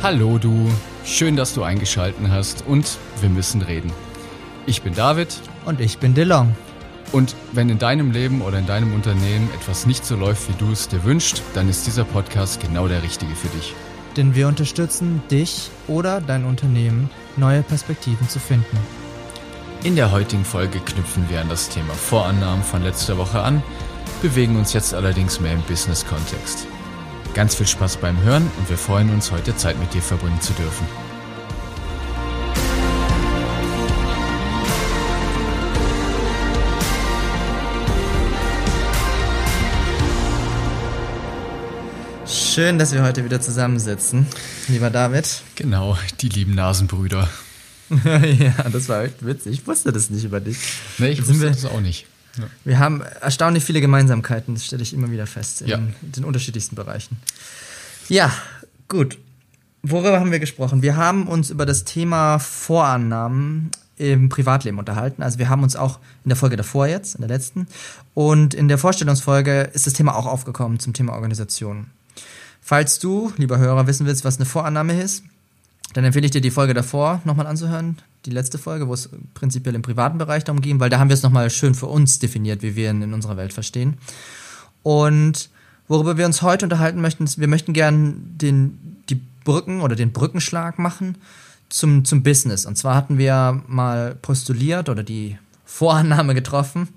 Hallo du, schön, dass du eingeschalten hast und wir müssen reden. Ich bin David Und ich bin DeLong. und wenn in deinem Leben oder in deinem Unternehmen etwas nicht so läuft, wie du es dir wünschst, dann ist dieser Podcast genau der richtige für dich. Denn wir unterstützen dich oder dein Unternehmen, neue Perspektiven zu finden. In der heutigen Folge knüpfen wir an das Thema Vorannahmen von letzter Woche an, bewegen uns jetzt allerdings mehr im Business-Kontext. Ganz viel Spaß beim Hören und wir freuen uns, heute Zeit mit dir verbringen zu dürfen. Schön, dass wir heute wieder zusammensitzen, lieber David. Genau, die lieben Nasenbrüder. ja, das war echt witzig. Ich wusste das nicht über dich. Nee, ich Sind wusste das auch nicht. Wir haben erstaunlich viele Gemeinsamkeiten, das stelle ich immer wieder fest, in Ja. den unterschiedlichsten Bereichen. Ja, gut. Worüber haben wir gesprochen? Wir haben uns über das Thema Vorannahmen im Privatleben unterhalten. Also wir haben uns auch in der Folge davor jetzt, in der letzten, und in der Vorstellungsfolge ist das Thema auch aufgekommen zum Thema Organisation. Falls du, lieber Hörer, wissen willst, was eine Vorannahme ist, dann empfehle ich dir die Folge davor nochmal anzuhören, die letzte Folge, wo es prinzipiell im privaten Bereich darum ging, weil da haben wir es nochmal schön für uns definiert, wie wir ihn in unserer Welt verstehen. Und worüber wir uns heute unterhalten möchten, ist, wir möchten gern den, die Brücken oder den Brückenschlag machen zum, zum Business. Und zwar hatten wir mal postuliert oder die Vorannahme getroffen,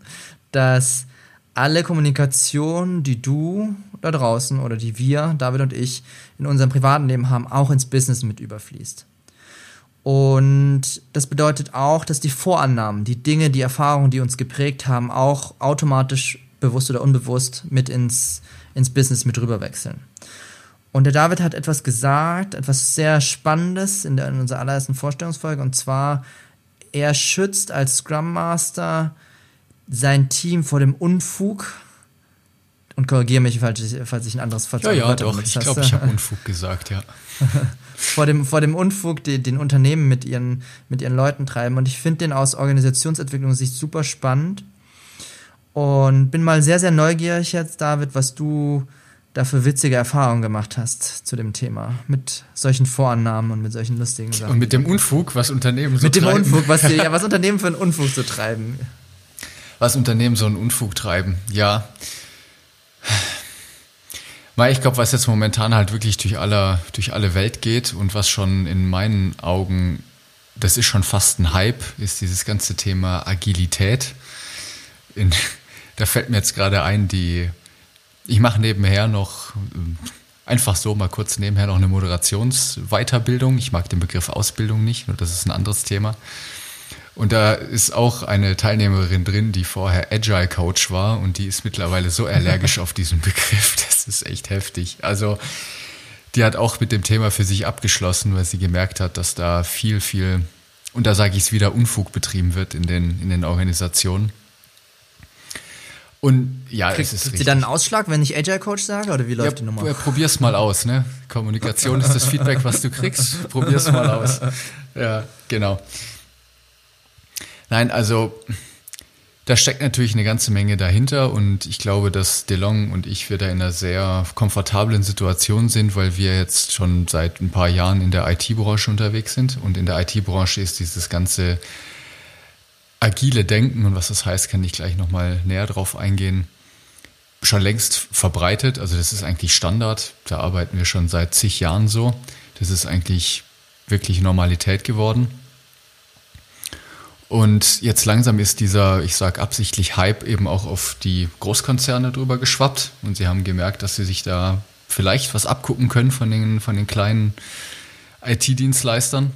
dass alle Kommunikation, die du da draußen oder die wir, David und ich, in unserem privaten Leben haben, auch ins Business mit überfließt. Und das bedeutet auch, dass die Vorannahmen, die Dinge, die Erfahrungen, die uns geprägt haben, auch automatisch bewusst oder unbewusst mit ins, ins Business mit rüberwechseln. Und der David hat etwas gesagt, etwas sehr Spannendes in, der, in unserer allerersten Vorstellungsfolge, und zwar, er schützt als Scrum Master sein Team vor dem Unfug. Und korrigiere mich, falls ich, falls ich ein anderes falsch Ja, ja, doch. Ich glaube, ich habe Unfug gesagt, ja. vor dem, vor dem Unfug, den, den Unternehmen mit ihren, mit ihren Leuten treiben. Und ich finde den aus Organisationsentwicklungssicht super spannend. Und bin mal sehr, sehr neugierig jetzt, David, was du da für witzige Erfahrungen gemacht hast zu dem Thema. Mit solchen Vorannahmen und mit solchen lustigen Sachen. Und mit dem Unfug, was Unternehmen so mit dem treiben. Unfug, was, die- ja, was Unternehmen für einen Unfug zu treiben. Was Unternehmen so einen Unfug treiben, ja. Weil ich glaube, was jetzt momentan halt wirklich durch alle, durch alle Welt geht und was schon in meinen Augen, das ist schon fast ein Hype, ist dieses ganze Thema Agilität. In, da fällt mir jetzt gerade ein, die, ich mache nebenher noch, ähm, einfach so mal kurz nebenher noch eine Moderationsweiterbildung. Ich mag den Begriff Ausbildung nicht, nur das ist ein anderes Thema. Und da ist auch eine Teilnehmerin drin, die vorher Agile Coach war und die ist mittlerweile so allergisch auf diesen Begriff, das ist echt heftig. Also die hat auch mit dem Thema für sich abgeschlossen, weil sie gemerkt hat, dass da viel, viel, und da sage ich es wieder, Unfug betrieben wird in den, in den Organisationen. Und ja, Kriegt, es ist kriegt sie richtig. dann einen Ausschlag, wenn ich Agile Coach sage? Oder wie läuft die Nummer? Ja, probier's mal aus, ne? Kommunikation ist das Feedback, was du kriegst. Probier's mal aus. Ja, genau. Nein, also da steckt natürlich eine ganze Menge dahinter und ich glaube, dass DeLong und ich wir da in einer sehr komfortablen Situation sind, weil wir jetzt schon seit ein paar Jahren in der IT-Branche unterwegs sind und in der IT-Branche ist dieses ganze agile Denken und was das heißt, kann ich gleich nochmal näher drauf eingehen schon längst verbreitet. Also das ist eigentlich Standard. Da arbeiten wir schon seit zig Jahren so. Das ist eigentlich wirklich Normalität geworden. Und jetzt langsam ist dieser, ich sag absichtlich Hype eben auch auf die Großkonzerne drüber geschwappt. Und sie haben gemerkt, dass sie sich da vielleicht was abgucken können von den, von den kleinen IT-Dienstleistern.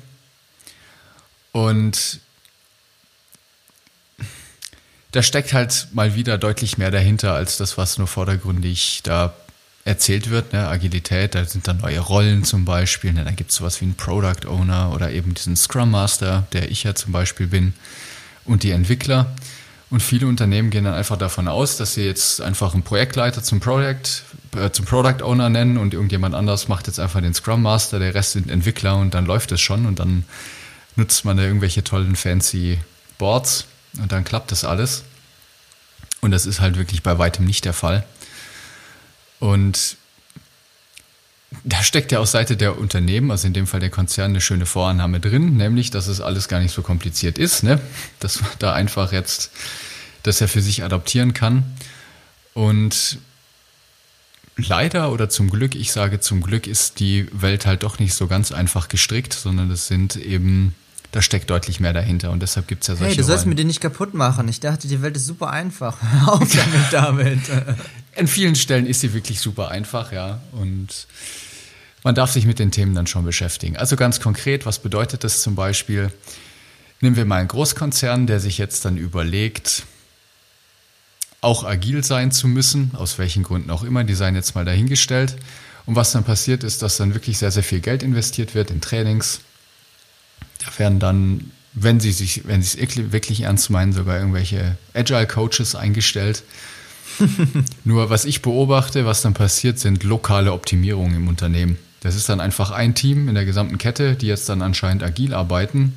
Und da steckt halt mal wieder deutlich mehr dahinter als das, was nur vordergründig da erzählt wird. Ne? Agilität, da sind dann neue Rollen zum Beispiel. Ne? Da gibt es sowas wie einen Product Owner oder eben diesen Scrum Master, der ich ja zum Beispiel bin, und die Entwickler. Und viele Unternehmen gehen dann einfach davon aus, dass sie jetzt einfach einen Projektleiter zum Project, äh, zum Product Owner nennen und irgendjemand anders macht jetzt einfach den Scrum Master, der Rest sind Entwickler und dann läuft es schon und dann nutzt man da irgendwelche tollen fancy Boards und dann klappt das alles. Und das ist halt wirklich bei weitem nicht der Fall. Und da steckt ja aus Seite der Unternehmen, also in dem Fall der Konzern, eine schöne Vorannahme drin, nämlich, dass es alles gar nicht so kompliziert ist, ne? dass man da einfach jetzt das ja für sich adaptieren kann. Und leider oder zum Glück, ich sage zum Glück, ist die Welt halt doch nicht so ganz einfach gestrickt, sondern es sind eben, da steckt deutlich mehr dahinter und deshalb gibt es ja solche. Hey, du sollst mir den nicht kaputt machen. Ich dachte, die Welt ist super einfach. Auf damit, damit. In vielen Stellen ist sie wirklich super einfach, ja. Und man darf sich mit den Themen dann schon beschäftigen. Also ganz konkret, was bedeutet das zum Beispiel? Nehmen wir mal einen Großkonzern, der sich jetzt dann überlegt, auch agil sein zu müssen, aus welchen Gründen auch immer, die seien jetzt mal dahingestellt. Und was dann passiert ist, dass dann wirklich sehr, sehr viel Geld investiert wird in Trainings. Da werden dann, wenn sie sich, wenn sie es wirklich ernst meinen, sogar irgendwelche Agile Coaches eingestellt. Nur was ich beobachte, was dann passiert, sind lokale Optimierungen im Unternehmen. Das ist dann einfach ein Team in der gesamten Kette, die jetzt dann anscheinend agil arbeiten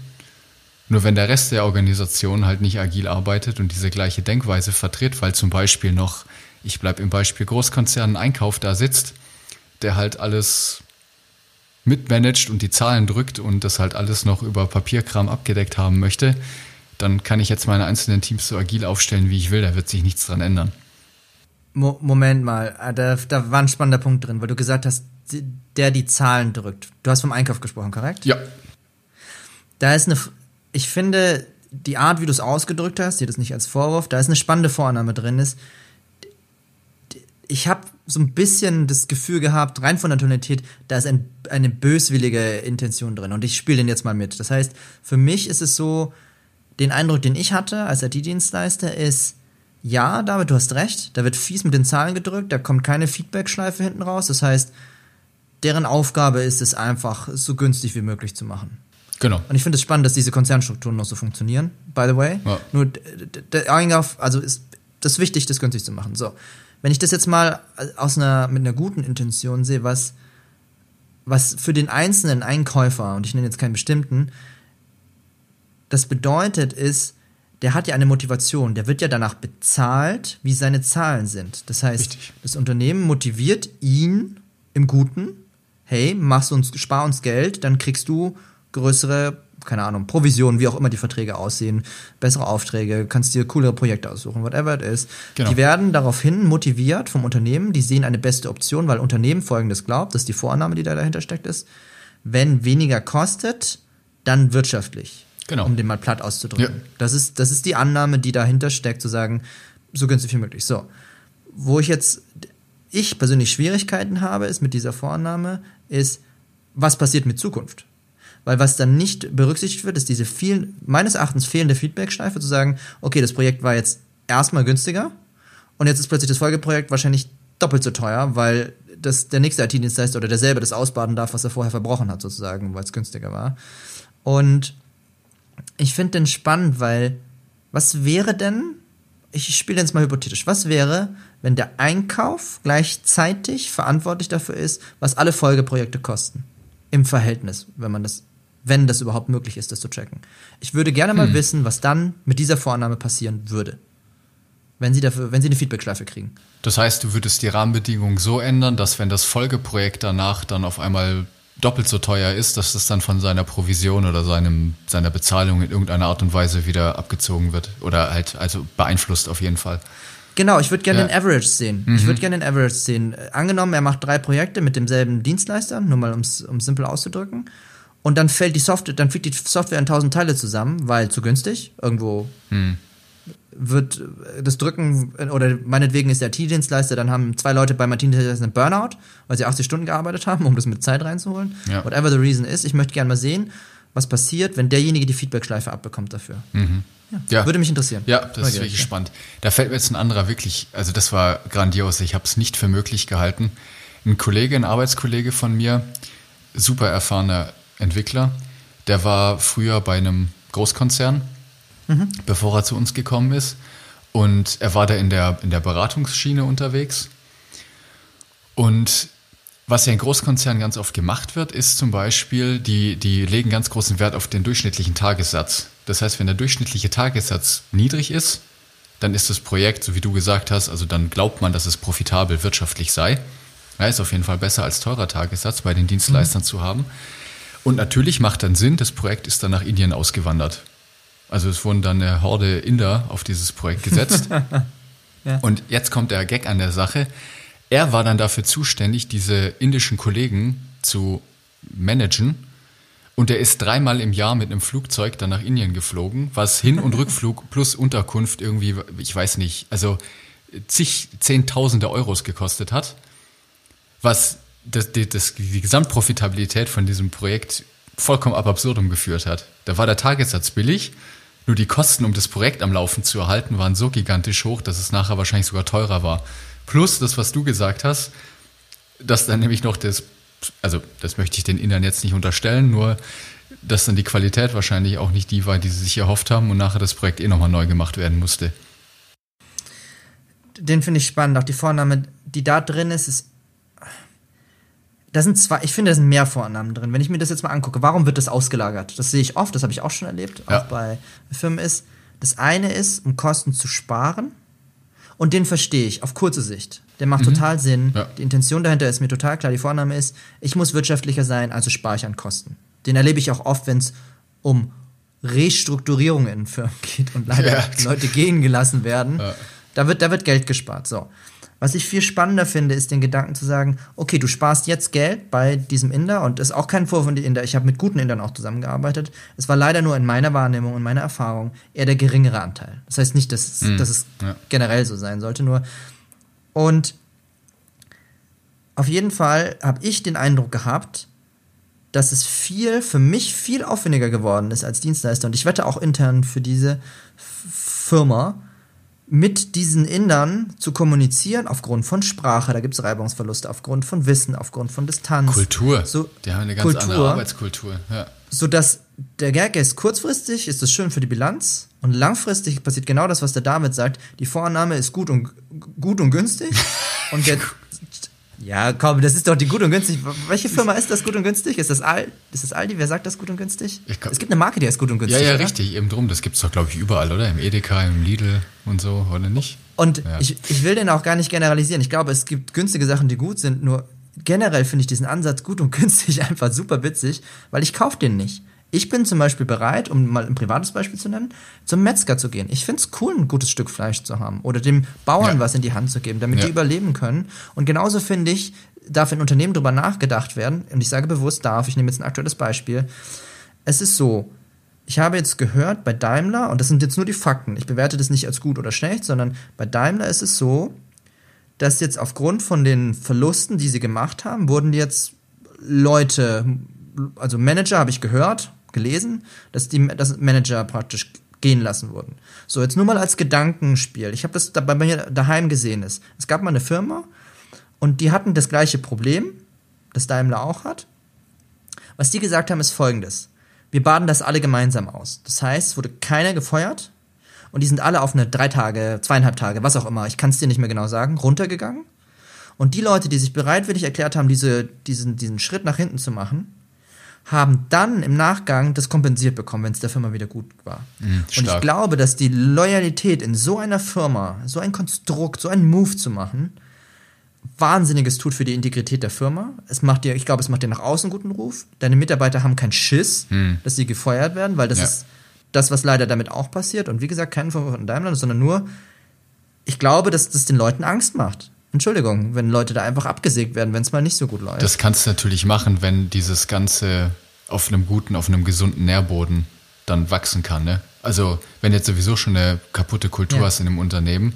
nur wenn der Rest der Organisation halt nicht agil arbeitet und diese gleiche Denkweise vertritt, weil zum Beispiel noch, ich bleibe im Beispiel Großkonzernen Einkauf da sitzt, der halt alles mitmanagt und die Zahlen drückt und das halt alles noch über Papierkram abgedeckt haben möchte, dann kann ich jetzt meine einzelnen Teams so agil aufstellen, wie ich will. Da wird sich nichts dran ändern. Mo Moment mal, ah, da, da war ein spannender Punkt drin, weil du gesagt hast, der die Zahlen drückt. Du hast vom Einkauf gesprochen, korrekt? Ja. Da ist eine, ich finde, die Art, wie du es ausgedrückt hast, sehe das nicht als Vorwurf, da ist eine spannende Vorname drin ist. Ich habe so ein bisschen das Gefühl gehabt, rein von der Tonalität, da ist ein, eine böswillige Intention drin. Und ich spiele den jetzt mal mit. Das heißt, für mich ist es so, den Eindruck, den ich hatte als IT-Dienstleister, ist, ja, David, du hast recht, da wird fies mit den Zahlen gedrückt, da kommt keine Feedback-Schleife hinten raus. Das heißt, deren Aufgabe ist es einfach, so günstig wie möglich zu machen. Genau. Und ich finde es spannend, dass diese Konzernstrukturen noch so funktionieren, by the way. Ja. Nur der Einkauf, also ist das wichtig, das günstig zu machen. So. Wenn ich das jetzt mal aus einer, mit einer guten Intention sehe, was, was für den einzelnen Einkäufer, und ich nenne jetzt keinen bestimmten, das bedeutet ist, der hat ja eine Motivation, der wird ja danach bezahlt, wie seine Zahlen sind. Das heißt, Richtig. das Unternehmen motiviert ihn im Guten, hey, machst uns, spar uns Geld, dann kriegst du größere, keine Ahnung, Provisionen, wie auch immer die Verträge aussehen, bessere Aufträge, kannst dir coolere Projekte aussuchen, whatever it is. Genau. Die werden daraufhin motiviert vom Unternehmen, die sehen eine beste Option, weil Unternehmen folgendes glaubt, das ist die Vorannahme, die da dahinter steckt, ist, wenn weniger kostet, dann wirtschaftlich. Genau. Um den mal platt auszudrücken. Ja. Das, ist, das ist die Annahme, die dahinter steckt, zu sagen, so günstig wie möglich. So. Wo ich jetzt, ich persönlich Schwierigkeiten habe, ist mit dieser Vorannahme, ist, was passiert mit Zukunft? Weil was dann nicht berücksichtigt wird, ist diese viel, meines Erachtens fehlende Feedback-Schleife, zu sagen, okay, das Projekt war jetzt erstmal günstiger und jetzt ist plötzlich das Folgeprojekt wahrscheinlich doppelt so teuer, weil das, der nächste IT-Dienstleister oder derselbe das ausbaden darf, was er vorher verbrochen hat, sozusagen, weil es günstiger war. Und ich finde den spannend, weil was wäre denn, ich spiele jetzt mal hypothetisch, was wäre, wenn der Einkauf gleichzeitig verantwortlich dafür ist, was alle Folgeprojekte kosten? Im Verhältnis, wenn man das wenn das überhaupt möglich ist, das zu checken. Ich würde gerne mal hm. wissen, was dann mit dieser Vorannahme passieren würde. Wenn Sie dafür, wenn Sie eine Feedbackschleife kriegen. Das heißt, du würdest die Rahmenbedingungen so ändern, dass wenn das Folgeprojekt danach dann auf einmal doppelt so teuer ist, dass das dann von seiner Provision oder seinem, seiner Bezahlung in irgendeiner Art und Weise wieder abgezogen wird. Oder halt, also beeinflusst auf jeden Fall. Genau, ich würde gerne ja. den Average sehen. Mhm. Ich würde gerne den Average sehen. Angenommen, er macht drei Projekte mit demselben Dienstleister, nur mal um es simpel auszudrücken und dann fällt die Software, dann fliegt die Software in tausend Teile zusammen, weil zu günstig. Irgendwo hm. Wird das Drücken, oder meinetwegen ist der IT-Dienstleister, dann haben zwei Leute bei meinem Dienstleister einen Burnout, weil sie 80 Stunden gearbeitet haben, um das mit Zeit reinzuholen. Ja. Whatever the reason is, ich möchte gerne mal sehen, was passiert, wenn derjenige die Feedback-Schleife abbekommt dafür. Mhm. Ja, ja, Würde mich interessieren. Ja, das Mal ist wirklich ja. spannend. Da fällt mir jetzt ein anderer wirklich, also das war grandios. Ich habe es nicht für möglich gehalten. Ein Kollege, ein Arbeitskollege von mir, super erfahrener Entwickler. Der war früher bei einem Großkonzern, mhm. bevor er zu uns gekommen ist. Und er war da in der, in der Beratungsschiene unterwegs. Und was ja in Großkonzernen ganz oft gemacht wird, ist zum Beispiel, die, die legen ganz großen Wert auf den durchschnittlichen Tagessatz. Das heißt, wenn der durchschnittliche Tagessatz niedrig ist, dann ist das Projekt, so wie du gesagt hast, also dann glaubt man, dass es profitabel wirtschaftlich sei. Ja, ist auf jeden Fall besser als teurer Tagessatz bei den Dienstleistern mhm. zu haben. Und natürlich macht dann Sinn, das Projekt ist dann nach Indien ausgewandert. Also es wurden dann eine Horde Inder auf dieses Projekt gesetzt. ja. Und jetzt kommt der Gag an der Sache. Er war dann dafür zuständig, diese indischen Kollegen zu managen. Und er ist dreimal im Jahr mit einem Flugzeug dann nach Indien geflogen, was Hin- und Rückflug plus Unterkunft irgendwie, ich weiß nicht, also zig Zehntausende Euros gekostet hat, was das, das, die Gesamtprofitabilität von diesem Projekt vollkommen ab absurdum geführt hat. Da war der Tagessatz billig, nur die Kosten, um das Projekt am Laufen zu erhalten, waren so gigantisch hoch, dass es nachher wahrscheinlich sogar teurer war. Plus das, was du gesagt hast, dass dann nämlich noch das, also das möchte ich den Innern jetzt nicht unterstellen, nur dass dann die Qualität wahrscheinlich auch nicht die war, die sie sich erhofft haben und nachher das Projekt eh nochmal neu gemacht werden musste. Den finde ich spannend. Auch die Vorname, die da drin ist, ist da sind zwei, ich finde, da sind mehr Vornamen drin. Wenn ich mir das jetzt mal angucke, warum wird das ausgelagert? Das sehe ich oft, das habe ich auch schon erlebt, ja. auch bei Firmen ist. Das eine ist, um Kosten zu sparen. Und den verstehe ich auf kurze Sicht. Der macht mhm. total Sinn. Ja. Die Intention dahinter ist mir total klar. Die Vorname ist, ich muss wirtschaftlicher sein, also spare ich an Kosten. Den erlebe ich auch oft, wenn es um Restrukturierungen in Firmen geht und leider ja. Leute gehen gelassen werden. Da, wird, da wird Geld gespart. So. Was ich viel spannender finde, ist den Gedanken zu sagen, okay, du sparst jetzt Geld bei diesem Inder und das ist auch kein Vorwurf von den Inder. Ich habe mit guten Indern auch zusammengearbeitet. Es war leider nur in meiner Wahrnehmung und meiner Erfahrung eher der geringere Anteil. Das heißt nicht, dass, mhm. dass es ja. generell so sein sollte, nur und auf jeden Fall habe ich den Eindruck gehabt, dass es viel, für mich viel aufwendiger geworden ist als Dienstleister. Und ich wette auch intern für diese Firma, mit diesen Indern zu kommunizieren aufgrund von Sprache, da gibt es Reibungsverluste, aufgrund von Wissen, aufgrund von Distanz. Kultur. So, die haben eine ganz Kultur, andere Arbeitskultur. Ja. Sodass der Gag ist, kurzfristig ist es schön für die Bilanz und langfristig passiert genau das, was der David sagt. Die Vorannahme ist gut und, gut und günstig und der, ja, komm, das ist doch die gut und günstig. Welche Firma ist das gut und günstig? Ist das, Al ist das Aldi? Wer sagt das gut und günstig? Glaub, es gibt eine Marke, die heißt gut und günstig. Ja, ja, oder? richtig, eben drum. Das gibt es doch, glaube ich, überall, oder? Im Edeka, im Lidl und so, oder nicht? Und ja. ich, ich will den auch gar nicht generalisieren. Ich glaube, es gibt günstige Sachen, die gut sind, nur generell finde ich diesen Ansatz gut und günstig einfach super witzig, weil ich kaufe den nicht. Ich bin zum Beispiel bereit, um mal ein privates Beispiel zu nennen, zum Metzger zu gehen. Ich finde es cool, ein gutes Stück Fleisch zu haben oder dem Bauern ja. was in die Hand zu geben, damit ja. die überleben können. Und genauso finde ich, darf in Unternehmen darüber nachgedacht werden, und ich sage bewusst darf, ich nehme jetzt ein aktuelles Beispiel. Es ist so, ich habe jetzt gehört bei Daimler, und das sind jetzt nur die Fakten, ich bewerte das nicht als gut oder schlecht, sondern bei Daimler ist es so, dass jetzt aufgrund von den Verlusten, die sie gemacht haben, wurden jetzt Leute, also Manager habe ich gehört, gelesen, dass die dass Manager praktisch gehen lassen wurden. So, jetzt nur mal als Gedankenspiel. Ich habe das da bei mir daheim gesehen. Ist. Es gab mal eine Firma, und die hatten das gleiche Problem, das Daimler auch hat. Was die gesagt haben, ist folgendes. Wir baden das alle gemeinsam aus. Das heißt, es wurde keiner gefeuert und die sind alle auf eine drei Tage, zweieinhalb Tage, was auch immer, ich kann es dir nicht mehr genau sagen, runtergegangen. Und die Leute, die sich bereitwillig erklärt haben, diese, diesen, diesen Schritt nach hinten zu machen, haben dann im Nachgang das kompensiert bekommen, wenn es der Firma wieder gut war. Mhm, und ich glaube, dass die Loyalität in so einer Firma, so ein Konstrukt, so einen Move zu machen, Wahnsinniges tut für die Integrität der Firma. Es macht dir, ich glaube, es macht dir nach außen guten Ruf. Deine Mitarbeiter haben keinen Schiss, hm. dass sie gefeuert werden, weil das ja. ist das, was leider damit auch passiert. Und wie gesagt, kein Vorwurf von Daimler, sondern nur, ich glaube, dass das den Leuten Angst macht. Entschuldigung, wenn Leute da einfach abgesägt werden, wenn es mal nicht so gut läuft. Das kannst du natürlich machen, wenn dieses Ganze auf einem guten, auf einem gesunden Nährboden dann wachsen kann. Ne? Also, wenn jetzt sowieso schon eine kaputte Kultur ja. hast in einem Unternehmen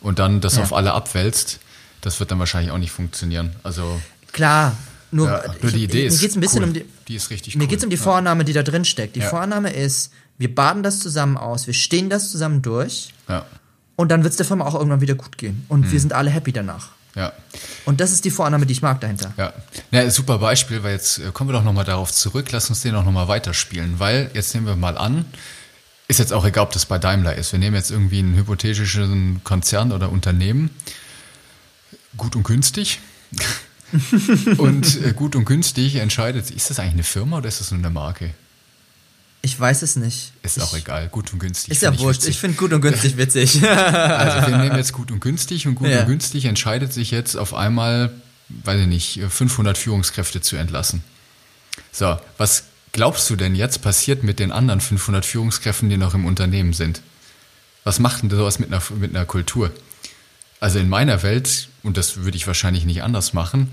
und dann das ja. auf alle abwälzt, das wird dann wahrscheinlich auch nicht funktionieren. Also klar, nur, ja, nur die Idee ich, ist mir geht's ein bisschen cool. um die, die ist richtig Mir cool. geht es um die Vorname, die da drin steckt. Die ja. Vorname ist, wir baden das zusammen aus, wir stehen das zusammen durch. Ja. Und dann wird es der Firma auch irgendwann wieder gut gehen. Und mhm. wir sind alle happy danach. Ja. Und das ist die Vorannahme, die ich mag dahinter. Ja, ja super Beispiel, weil jetzt äh, kommen wir doch nochmal darauf zurück. Lass uns den auch nochmal weiterspielen, weil jetzt nehmen wir mal an, ist jetzt auch egal, ob das bei Daimler ist. Wir nehmen jetzt irgendwie einen hypothetischen Konzern oder Unternehmen gut und günstig. und äh, gut und günstig entscheidet, ist das eigentlich eine Firma oder ist das nur eine Marke? Ich weiß es nicht. Ist auch egal, gut und günstig. Ist ja wurscht, ich finde gut und günstig witzig. also wir nehmen jetzt gut und günstig und gut ja. und günstig entscheidet sich jetzt auf einmal weiß ich nicht, 500 Führungskräfte zu entlassen. So, was glaubst du denn jetzt passiert mit den anderen 500 Führungskräften, die noch im Unternehmen sind? Was macht denn sowas mit einer, mit einer Kultur? Also in meiner Welt, und das würde ich wahrscheinlich nicht anders machen,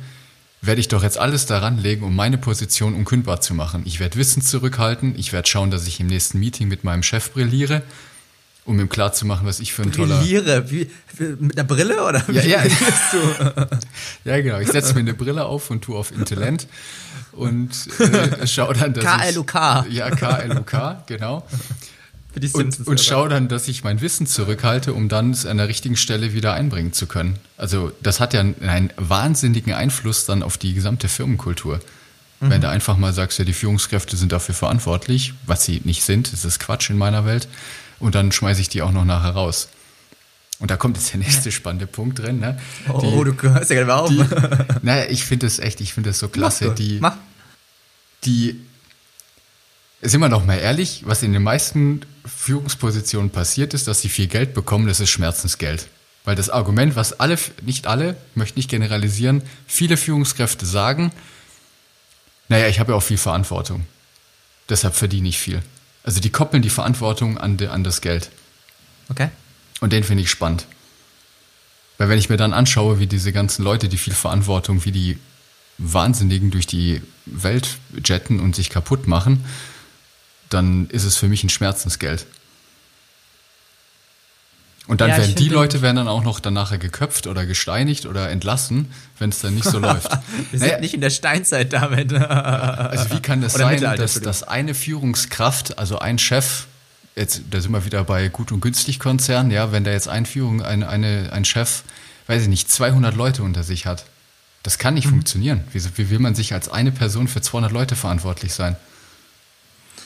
werde ich doch jetzt alles daran legen, um meine Position unkündbar zu machen. Ich werde Wissen zurückhalten, ich werde schauen, dass ich im nächsten Meeting mit meinem Chef brilliere, um ihm klarzumachen, was ich für ein toller... Brilliere? Wie, mit einer Brille oder ja, ja. ja, genau. Ich setze mir eine Brille auf und tue auf Intellent und äh, schau dann, dass KLUK. Ich, ja, KLUK, genau. Und, und schau dann, dass ich mein Wissen zurückhalte, um dann es an der richtigen Stelle wieder einbringen zu können. Also das hat ja einen wahnsinnigen Einfluss dann auf die gesamte Firmenkultur. Mhm. Wenn du einfach mal sagst, ja, die Führungskräfte sind dafür verantwortlich, was sie nicht sind, das ist Quatsch in meiner Welt, und dann schmeiße ich die auch noch nachher raus. Und da kommt jetzt der nächste spannende Punkt drin. Ne? Oh, die, oh, du hörst ja gerade auf. Die, naja, ich finde das echt, ich finde das so klasse. Mach die, Mach. die, sind wir noch mal ehrlich, was in den meisten Führungspositionen passiert ist, dass sie viel Geld bekommen, das ist Schmerzensgeld. Weil das Argument, was alle, nicht alle, möchte nicht generalisieren, viele Führungskräfte sagen, naja, ich habe ja auch viel Verantwortung. Deshalb verdiene ich viel. Also die koppeln die Verantwortung an, de, an das Geld. Okay. Und den finde ich spannend. Weil wenn ich mir dann anschaue, wie diese ganzen Leute, die viel Verantwortung, wie die Wahnsinnigen durch die Welt jetten und sich kaputt machen, dann ist es für mich ein Schmerzensgeld. Und dann ja, werden die Leute werden dann auch noch danach geköpft oder gesteinigt oder entlassen, wenn es dann nicht so läuft. Wir naja, sind nicht in der Steinzeit damit. also wie kann das sein, dass, dass eine Führungskraft, also ein Chef, jetzt, da sind wir wieder bei Gut und Günstig Konzern, ja, wenn da jetzt ein Führung, ein, eine, ein Chef, weiß ich nicht, 200 Leute unter sich hat, das kann nicht mhm. funktionieren. Wie, wie will man sich als eine Person für 200 Leute verantwortlich sein?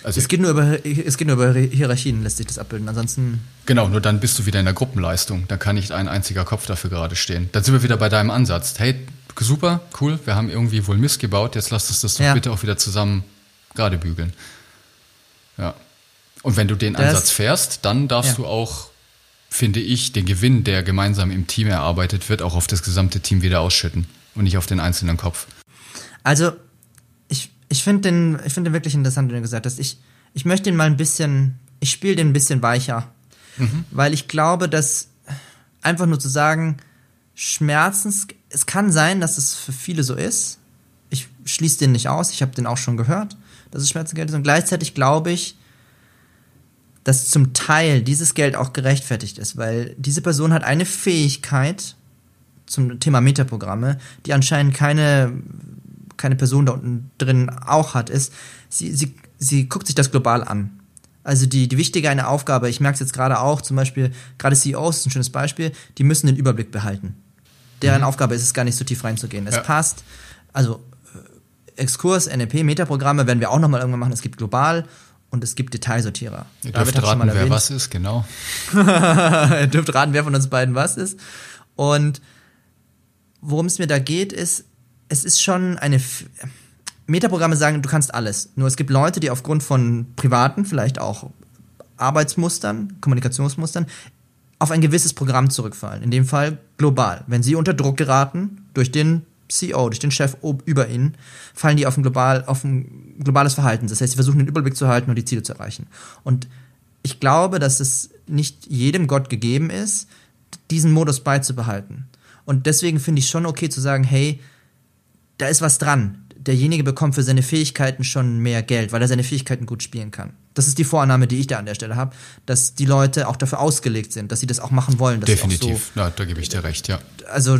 Also es, geht nur über, es geht nur über Hierarchien, lässt sich das abbilden. Ansonsten. Genau, nur dann bist du wieder in der Gruppenleistung. Da kann nicht ein einziger Kopf dafür gerade stehen. Dann sind wir wieder bei deinem Ansatz. Hey, super, cool, wir haben irgendwie wohl Mist gebaut, jetzt lass uns das doch ja. bitte auch wieder zusammen gerade bügeln. Ja. Und wenn du den das, Ansatz fährst, dann darfst ja. du auch, finde ich, den Gewinn, der gemeinsam im Team erarbeitet wird, auch auf das gesamte Team wieder ausschütten und nicht auf den einzelnen Kopf. Also, ich finde den, ich finde den wirklich interessant, wenn du gesagt hast. Ich, ich möchte ihn mal ein bisschen, ich spiele den ein bisschen weicher. Mhm. Weil ich glaube, dass einfach nur zu sagen, Schmerzens, es kann sein, dass es für viele so ist. Ich schließe den nicht aus, ich habe den auch schon gehört, dass es Schmerzensgeld ist. Und gleichzeitig glaube ich, dass zum Teil dieses Geld auch gerechtfertigt ist, weil diese Person hat eine Fähigkeit zum Thema Metaprogramme, die anscheinend keine keine Person da unten drin auch hat, ist, sie, sie, sie guckt sich das global an. Also die, die wichtige eine Aufgabe, ich merke es jetzt gerade auch, zum Beispiel, gerade CEOs ist ein schönes Beispiel, die müssen den Überblick behalten. Deren mhm. Aufgabe ist es gar nicht so tief reinzugehen. Es ja. passt, also äh, Exkurs, NLP, Metaprogramme werden wir auch nochmal irgendwann machen. Es gibt global und es gibt Detailsortierer. Ihr dürft raten, wer was ist, genau. Ihr dürft raten, wer von uns beiden was ist. Und worum es mir da geht, ist, es ist schon eine. F Metaprogramme sagen, du kannst alles. Nur es gibt Leute, die aufgrund von privaten, vielleicht auch Arbeitsmustern, Kommunikationsmustern, auf ein gewisses Programm zurückfallen. In dem Fall global. Wenn sie unter Druck geraten durch den CEO, durch den Chef über ihnen, fallen die auf ein, global, auf ein globales Verhalten. Das heißt, sie versuchen den Überblick zu halten und die Ziele zu erreichen. Und ich glaube, dass es nicht jedem Gott gegeben ist, diesen Modus beizubehalten. Und deswegen finde ich schon okay zu sagen, hey, da ist was dran. Derjenige bekommt für seine Fähigkeiten schon mehr Geld, weil er seine Fähigkeiten gut spielen kann. Das ist die Vorannahme, die ich da an der Stelle habe, dass die Leute auch dafür ausgelegt sind, dass sie das auch machen wollen. Definitiv, so, ja, da gebe ich dir recht, ja. Also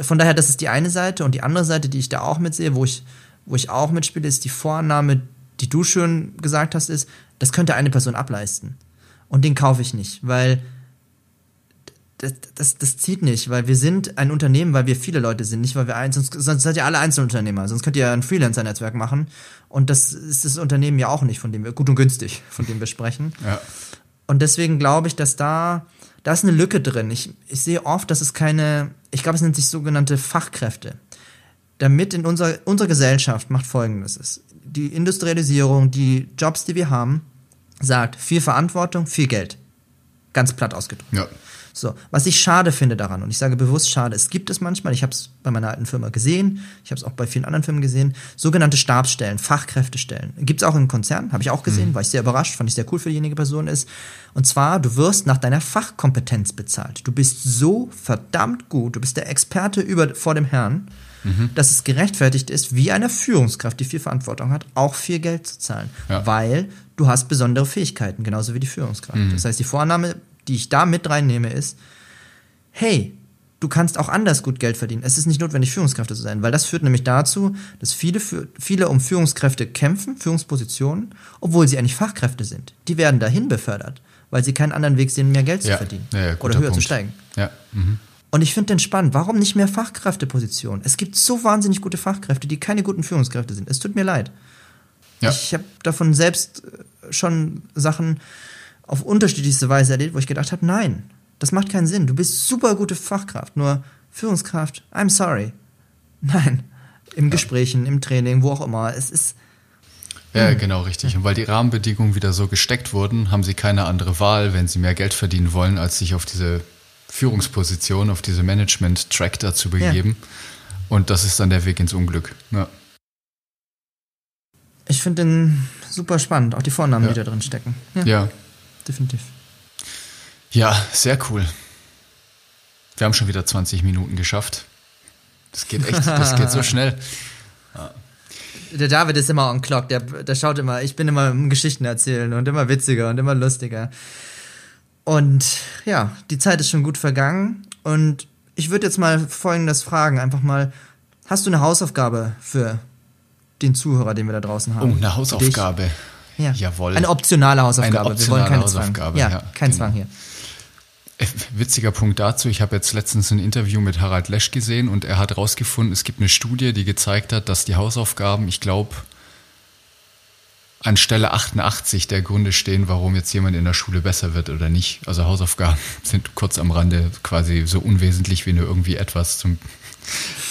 von daher, das ist die eine Seite und die andere Seite, die ich da auch mitsehe, wo ich, wo ich auch mitspiele, ist die Vorannahme, die du schon gesagt hast, ist, das könnte eine Person ableisten. Und den kaufe ich nicht, weil das, das, das zieht nicht, weil wir sind ein Unternehmen, weil wir viele Leute sind, nicht weil wir eins, sonst, sonst seid ihr alle Einzelunternehmer, sonst könnt ihr ja ein Freelancer-Netzwerk machen und das ist das Unternehmen ja auch nicht, von dem wir, gut und günstig, von dem wir sprechen. Ja. Und deswegen glaube ich, dass da, da ist eine Lücke drin. Ich, ich sehe oft, dass es keine, ich glaube, es nennt sich sogenannte Fachkräfte. Damit in unserer, unsere Gesellschaft macht folgendes ist. Die Industrialisierung, die Jobs, die wir haben, sagt viel Verantwortung, viel Geld. Ganz platt ausgedrückt. Ja. So, was ich schade finde daran, und ich sage bewusst schade, es gibt es manchmal, ich habe es bei meiner alten Firma gesehen, ich habe es auch bei vielen anderen Firmen gesehen, sogenannte Stabsstellen, Fachkräftestellen. Gibt es auch in Konzernen, habe ich auch gesehen, mhm. war ich sehr überrascht, fand ich sehr cool für diejenige Person ist. Und zwar, du wirst nach deiner Fachkompetenz bezahlt. Du bist so verdammt gut, du bist der Experte über, vor dem Herrn, mhm. dass es gerechtfertigt ist, wie eine Führungskraft, die viel Verantwortung hat, auch viel Geld zu zahlen. Ja. Weil du hast besondere Fähigkeiten, genauso wie die Führungskraft. Mhm. Das heißt, die Vorannahme die ich da mit reinnehme, ist, hey, du kannst auch anders gut Geld verdienen. Es ist nicht notwendig, Führungskräfte zu sein, weil das führt nämlich dazu, dass viele, viele um Führungskräfte kämpfen, Führungspositionen, obwohl sie eigentlich Fachkräfte sind. Die werden dahin befördert, weil sie keinen anderen Weg sehen, mehr Geld ja. zu verdienen ja, ja, oder höher Punkt. zu steigen. Mhm. Und ich finde den spannend. Warum nicht mehr Fachkräftepositionen? Es gibt so wahnsinnig gute Fachkräfte, die keine guten Führungskräfte sind. Es tut mir leid. Ich habe davon selbst äh, schon Sachen auf unterschiedlichste Weise erlebt, wo ich gedacht habe, nein, das macht keinen Sinn. Du bist super gute Fachkraft, nur Führungskraft, I'm sorry. Nein, im ja. Gesprächen, im Training, wo auch immer. Es ist. Ja, hm. genau, richtig. Und weil die Rahmenbedingungen wieder so gesteckt wurden, haben sie keine andere Wahl, wenn sie mehr Geld verdienen wollen, als sich auf diese Führungsposition, auf diese Management-Track da zu begeben. Ja. Und das ist dann der Weg ins Unglück. Ja. Ich finde den super spannend, auch die Vornamen, ja. die da drin stecken. Ja. Ja definitiv. Ja, sehr cool. Wir haben schon wieder 20 Minuten geschafft. Das geht echt, das geht so schnell. Ja. Der David ist immer on clock, der, der schaut immer, ich bin immer im Geschichten erzählen und immer witziger und immer lustiger. Und ja, die Zeit ist schon gut vergangen und ich würde jetzt mal folgendes fragen, einfach mal, hast du eine Hausaufgabe für den Zuhörer, den wir da draußen haben? Oh, eine Hausaufgabe. Ja. Jawohl. Eine optionale Hausaufgabe. Eine optionale Wir wollen keine Hausaufgabe. Zwang. Ja, ja kein genau. Zwang hier. Äh, witziger Punkt dazu, ich habe jetzt letztens ein Interview mit Harald Lesch gesehen und er hat herausgefunden, es gibt eine Studie, die gezeigt hat, dass die Hausaufgaben, ich glaube, an Stelle 88 der Gründe stehen, warum jetzt jemand in der Schule besser wird oder nicht. Also Hausaufgaben sind kurz am Rande quasi so unwesentlich wie nur irgendwie etwas zum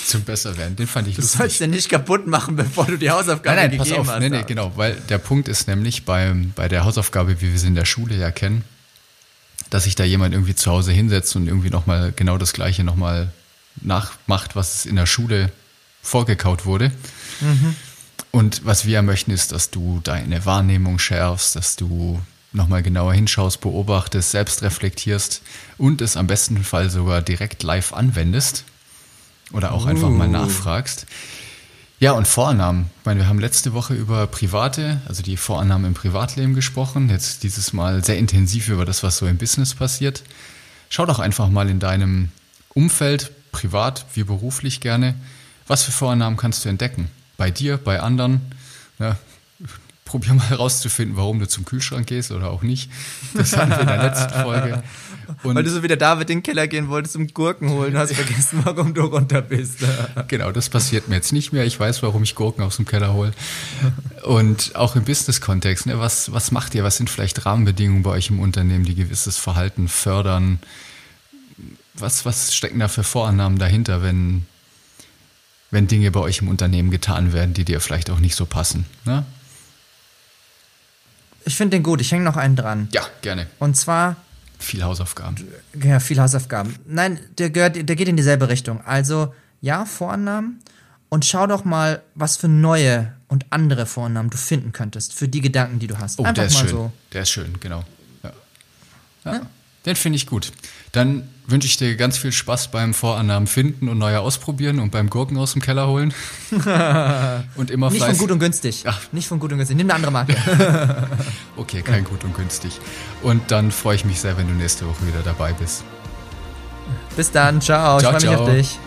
zum Besserwerden. Den fand ich lustig. Du sollst den nicht kaputt machen, bevor du die Hausaufgabe nein, nein, pass auf. hast. Nein, nein, genau, weil der Punkt ist nämlich beim, bei der Hausaufgabe, wie wir sie in der Schule ja kennen, dass sich da jemand irgendwie zu Hause hinsetzt und irgendwie nochmal genau das Gleiche nochmal nachmacht, was in der Schule vorgekaut wurde. Mhm. Und was wir möchten, ist, dass du deine Wahrnehmung schärfst, dass du nochmal genauer hinschaust, beobachtest, selbst reflektierst und es am besten Fall sogar direkt live anwendest. Oder auch uh. einfach mal uh. nachfragst. Ja, und Vorannahmen. Ich meine, wir haben letzte Woche über private, also die Vorannahmen im Privatleben gesprochen. Jetzt dieses Mal sehr intensiv über das, was so im Business passiert. Schau doch einfach mal in deinem Umfeld, privat wie beruflich gerne, was für Vorannahmen kannst du entdecken? Bei dir, bei anderen? Ja, probier mal herauszufinden, warum du zum Kühlschrank gehst oder auch nicht. Das hatten wir in der letzten Folge. Und Weil du so wie der David in den Keller gehen wolltest zum Gurken holen, hast vergessen, warum du runter bist. genau, das passiert mir jetzt nicht mehr. Ich weiß, warum ich Gurken aus dem Keller hole. Und auch im Business-Kontext, ne, was, was macht ihr? Was sind vielleicht Rahmenbedingungen bei euch im Unternehmen, die gewisses Verhalten fördern? Was, was stecken da für Vorannahmen dahinter, wenn, wenn Dinge bei euch im Unternehmen getan werden, die dir vielleicht auch nicht so passen? Ne? Ich finde den gut. Ich hänge noch einen dran. Ja, gerne. Und zwar viel Hausaufgaben. Ja, viel Hausaufgaben. Nein, der, gehört, der geht in dieselbe Richtung. Also, ja, Vorannahmen. Und schau doch mal, was für neue und andere Vornamen du finden könntest für die Gedanken, die du hast. Oh, Einfach der ist schön. So. Der ist schön, genau. Ja. ja. ja? Den finde ich gut. Dann wünsche ich dir ganz viel Spaß beim Vorannahmen finden und neue ausprobieren und beim Gurken aus dem Keller holen. und immer Nicht von gut und günstig. Ach. Nicht von gut und günstig. Nimm eine andere Marke. okay, kein gut und günstig. Und dann freue ich mich sehr, wenn du nächste Woche wieder dabei bist. Bis dann. Ciao. ciao ich freue mich auf dich.